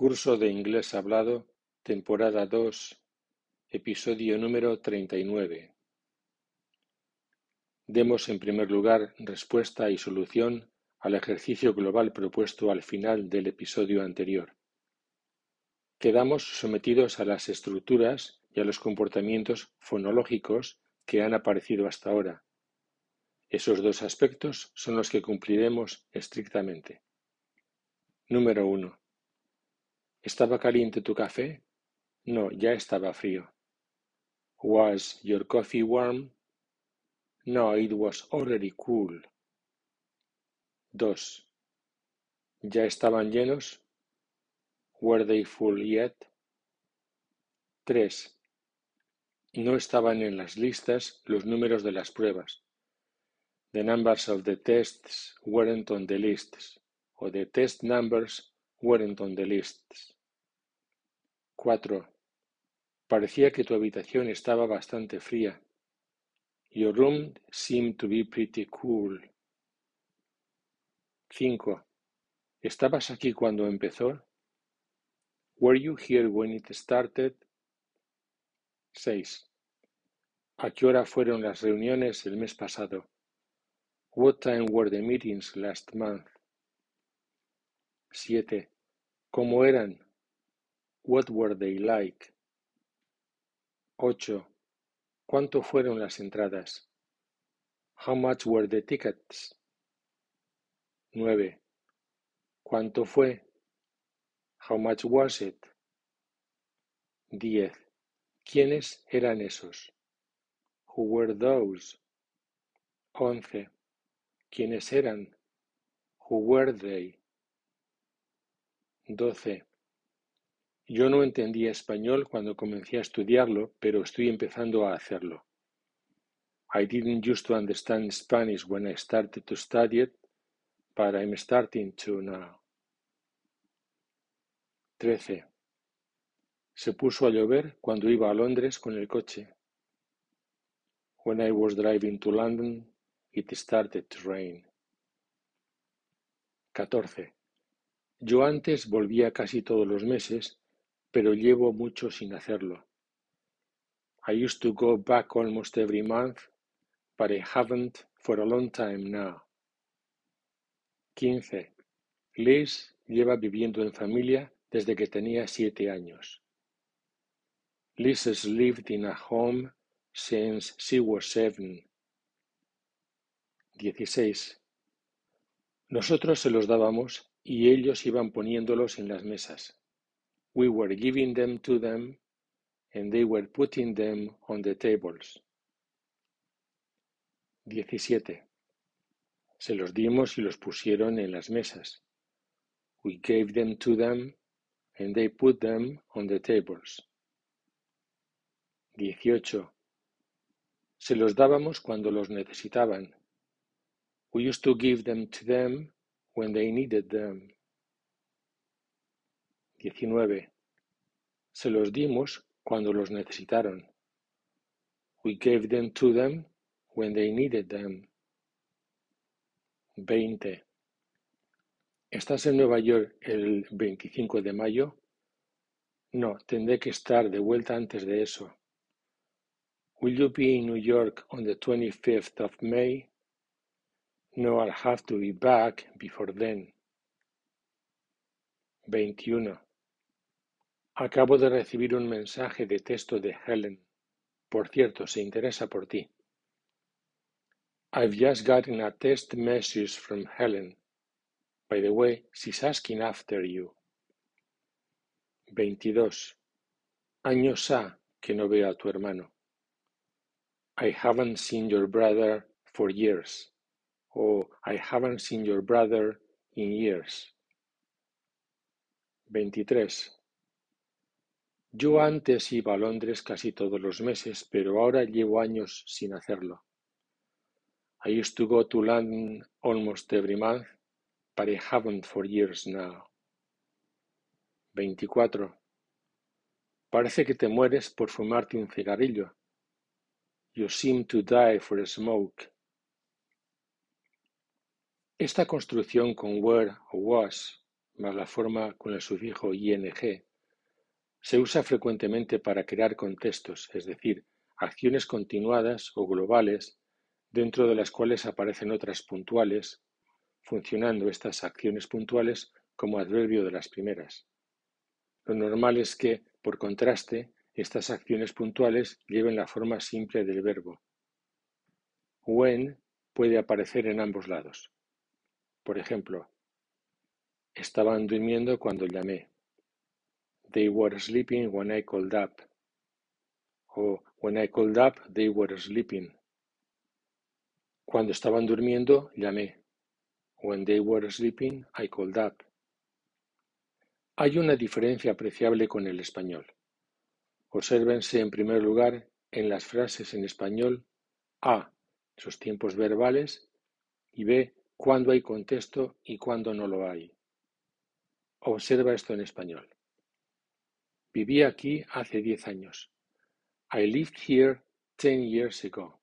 Curso de Inglés Hablado, temporada dos, episodio número treinta y nueve. Demos en primer lugar respuesta y solución al ejercicio global propuesto al final del episodio anterior. Quedamos sometidos a las estructuras y a los comportamientos fonológicos que han aparecido hasta ahora. Esos dos aspectos son los que cumpliremos estrictamente. Número uno. ¿Estaba caliente tu café? No, ya estaba frío. Was your coffee warm? No, it was already cool. 2. ¿Ya estaban llenos? Were they full yet? 3. No estaban en las listas los números de las pruebas. The numbers of the tests weren't on the lists, o the test numbers weren't on the lists. 4. Parecía que tu habitación estaba bastante fría. Your room seemed to be pretty cool. 5. ¿Estabas aquí cuando empezó? Were you here when it started? 6. ¿A qué hora fueron las reuniones el mes pasado? What time were the meetings last month? 7. ¿Cómo eran? What were they like? 8. ¿Cuánto fueron las entradas? How much were the tickets? 9. ¿Cuánto fue? How much was it? 10. ¿Quiénes eran esos? Who were those? 11. ¿Quiénes eran? Who were they? 12. Yo no entendía español cuando comencé a estudiarlo, pero estoy empezando a hacerlo. I didn't used to understand Spanish when I started to study it, but I'm starting to now. 13. Se puso a llover cuando iba a Londres con el coche. When I was driving to London, it started to rain. 14. Yo antes volvía casi todos los meses pero llevo mucho sin hacerlo. I used to go back almost every month, but I haven't for a long time now. 15. Liz lleva viviendo en familia desde que tenía siete años. Liz has lived in a home since she was seven. 16. Nosotros se los dábamos y ellos iban poniéndolos en las mesas. We were giving them to them, and they were putting them on the tables. 17. Se los dimos y los pusieron en las mesas. We gave them to them, and they put them on the tables. 18. Se los dábamos cuando los necesitaban. We used to give them to them when they needed them. 19. Se los dimos cuando los necesitaron. We gave them to them when they needed them. 20. ¿Estás en Nueva York el 25 de mayo? No, tendré que estar de vuelta antes de eso. Will you be in New York on the 25th of May? No, I'll have to be back before then. 21. Acabo de recibir un mensaje de texto de Helen. Por cierto, se interesa por ti. I've just gotten a text message from Helen. By the way, she's asking after you. 22. Años ha que no veo a tu hermano. I haven't seen your brother for years. O I haven't seen your brother in years. 23. Yo antes iba a Londres casi todos los meses, pero ahora llevo años sin hacerlo. I used to go to London almost every month, but I haven't for years now. 24. Parece que te mueres por fumarte un cigarrillo. You seem to die for a smoke. Esta construcción con were o was más la forma con el sufijo ing se usa frecuentemente para crear contextos, es decir, acciones continuadas o globales dentro de las cuales aparecen otras puntuales, funcionando estas acciones puntuales como adverbio de las primeras. Lo normal es que, por contraste, estas acciones puntuales lleven la forma simple del verbo. When puede aparecer en ambos lados. Por ejemplo, estaban durmiendo cuando llamé. They were sleeping when I called up. O when I called up, they were sleeping. Cuando estaban durmiendo, llamé. When they were sleeping, I called up. Hay una diferencia apreciable con el español. Obsérvense en primer lugar en las frases en español a. sus tiempos verbales y b. cuándo hay contexto y cuándo no lo hay. Observa esto en español. Viví aquí hace diez años. I lived here ten years ago.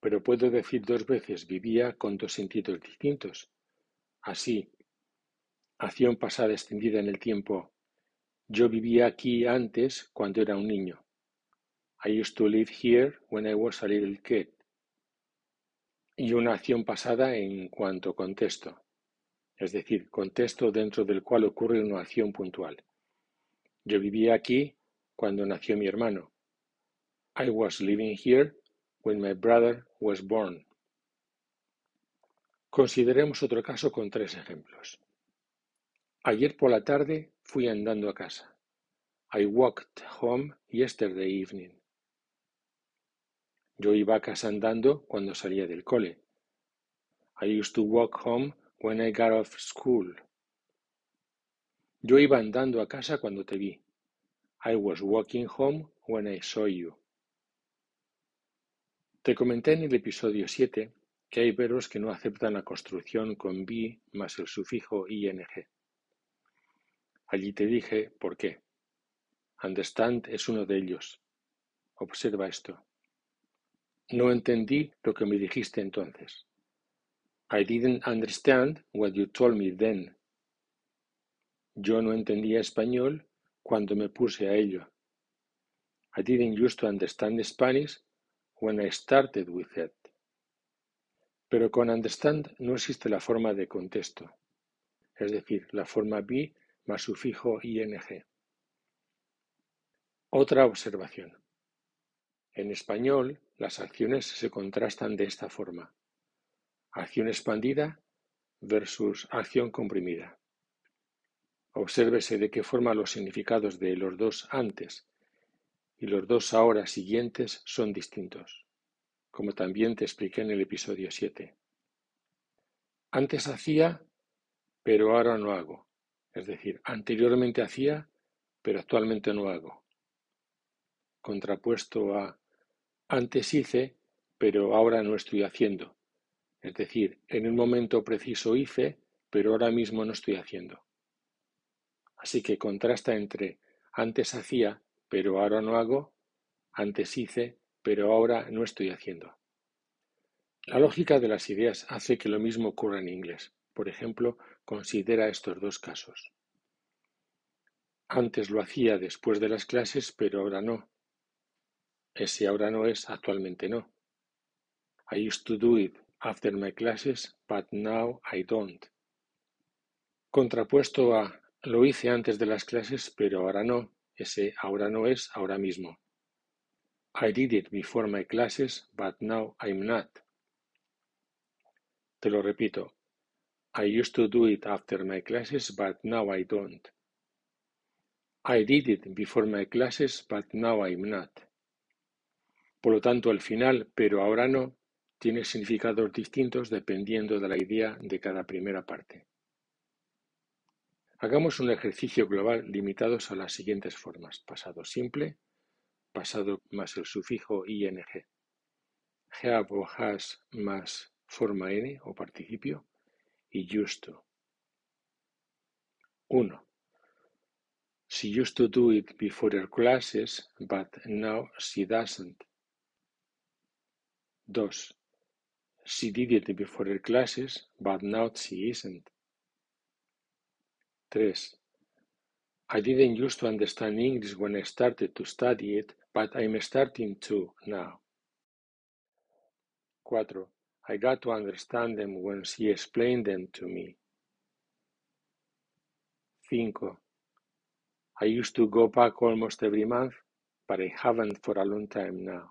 Pero puedo decir dos veces vivía con dos sentidos distintos. Así, acción pasada extendida en el tiempo. Yo vivía aquí antes cuando era un niño. I used to live here when I was a little kid. Y una acción pasada en cuanto contexto, es decir, contexto dentro del cual ocurre una acción puntual. Yo vivía aquí cuando nació mi hermano. I was living here when my brother was born. Consideremos otro caso con tres ejemplos. Ayer por la tarde fui andando a casa. I walked home yesterday evening. Yo iba a casa andando cuando salía del cole. I used to walk home when I got off school. Yo iba andando a casa cuando te vi. I was walking home when I saw you. Te comenté en el episodio 7 que hay verbos que no aceptan la construcción con be más el sufijo ing. Allí te dije por qué. Understand es uno de ellos. Observa esto. No entendí lo que me dijiste entonces. I didn't understand what you told me then. Yo no entendía español cuando me puse a ello. I didn't use to understand Spanish when I started with it. Pero con understand no existe la forma de contexto, es decir, la forma be más sufijo ing. Otra observación. En español, las acciones se contrastan de esta forma. Acción expandida versus acción comprimida. Obsérvese de qué forma los significados de los dos antes y los dos ahora siguientes son distintos, como también te expliqué en el episodio 7. Antes hacía, pero ahora no hago. Es decir, anteriormente hacía, pero actualmente no hago. Contrapuesto a antes hice, pero ahora no estoy haciendo. Es decir, en un momento preciso hice, pero ahora mismo no estoy haciendo. Así que contrasta entre antes hacía, pero ahora no hago, antes hice, pero ahora no estoy haciendo. La lógica de las ideas hace que lo mismo ocurra en inglés. Por ejemplo, considera estos dos casos. Antes lo hacía después de las clases, pero ahora no. Ese ahora no es actualmente no. I used to do it after my classes, but now I don't. Contrapuesto a lo hice antes de las clases, pero ahora no. Ese ahora no es ahora mismo. I did it before my classes, but now I'm not. Te lo repito. I used to do it after my classes, but now I don't. I did it before my classes, but now I'm not. Por lo tanto, al final, pero ahora no, tiene significados distintos dependiendo de la idea de cada primera parte. Hagamos un ejercicio global limitados a las siguientes formas: pasado simple, pasado más el sufijo ing, have o has más forma n o participio, y used to. 1. She used to do it before her classes, but now she doesn't. 2. She did it before her classes, but now she isn't. 3. I didn't used to understand English when I started to study it, but I'm starting to now. 4. I got to understand them when she explained them to me. 5. I used to go back almost every month, but I haven't for a long time now.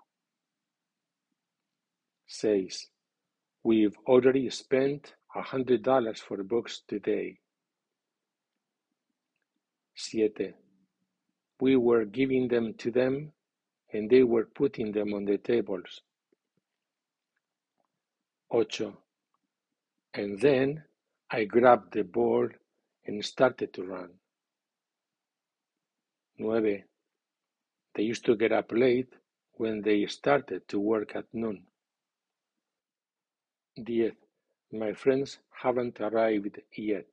6. We've already spent a hundred dollars for books today. 7. We were giving them to them and they were putting them on the tables. 8. And then I grabbed the ball and started to run. 9. They used to get up late when they started to work at noon. 10. My friends haven't arrived yet.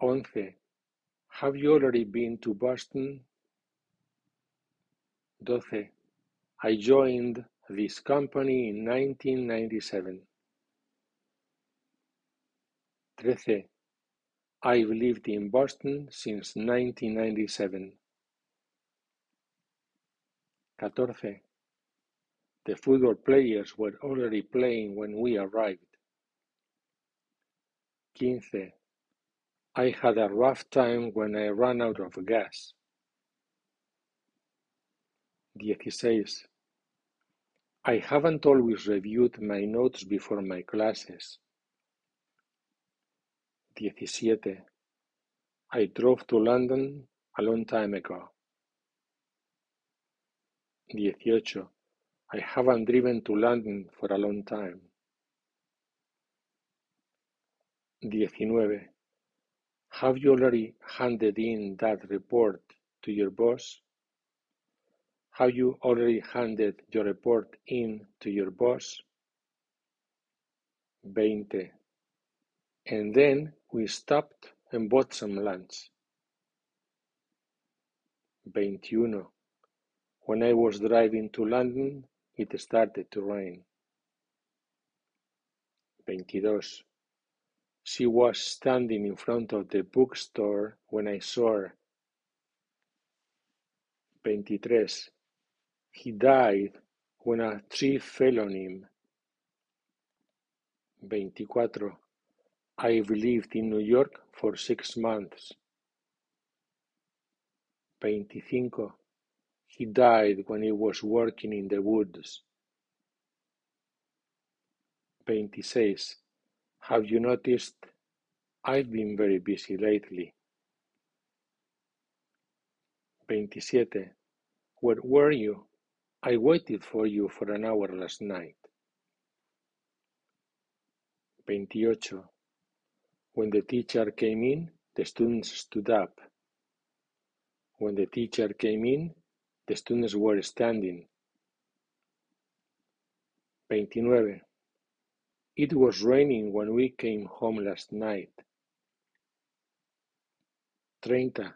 11. Have you already been to Boston? 12. I joined this company in 1997. 13. I've lived in Boston since 1997. 14. The football players were already playing when we arrived. 15. I had a rough time when I ran out of gas. 16. I haven't always reviewed my notes before my classes. 17. I drove to London a long time ago. 18. I haven't driven to London for a long time. 19. Have you already handed in that report to your boss? Have you already handed your report in to your boss? 20. And then we stopped and bought some lunch. 21. When I was driving to London, it started to rain. 22. She was standing in front of the bookstore when I saw her. 23. He died when a tree fell on him. 24. I've lived in New York for six months. 25. He died when he was working in the woods. 26. Have you noticed? I've been very busy lately. 27. Where were you? I waited for you for an hour last night. 28. When the teacher came in, the students stood up. When the teacher came in, the students were standing. 29. It was raining when we came home last night. 30.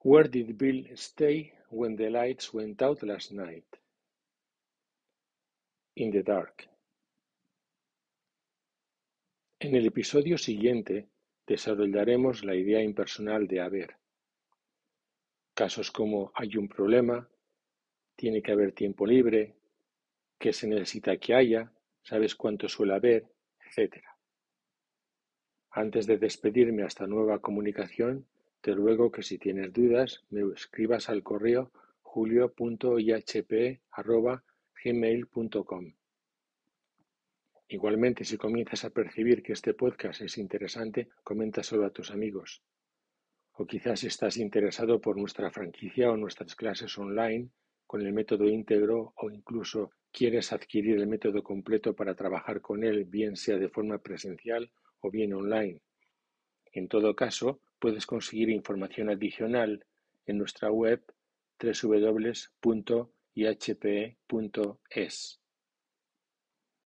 Where did Bill stay when the lights went out last night? In the dark. En el episodio siguiente desarrollaremos la idea impersonal de haber. Casos como hay un problema, tiene que haber tiempo libre, que se necesita que haya, sabes cuánto suele haber, etc. Antes de despedirme hasta nueva comunicación, te ruego que si tienes dudas me escribas al correo julio.ihp.gmail.com Igualmente, si comienzas a percibir que este podcast es interesante, solo a tus amigos. O quizás estás interesado por nuestra franquicia o nuestras clases online con el método íntegro o incluso quieres adquirir el método completo para trabajar con él, bien sea de forma presencial o bien online. En todo caso, Puedes conseguir información adicional en nuestra web www.ihpe.es.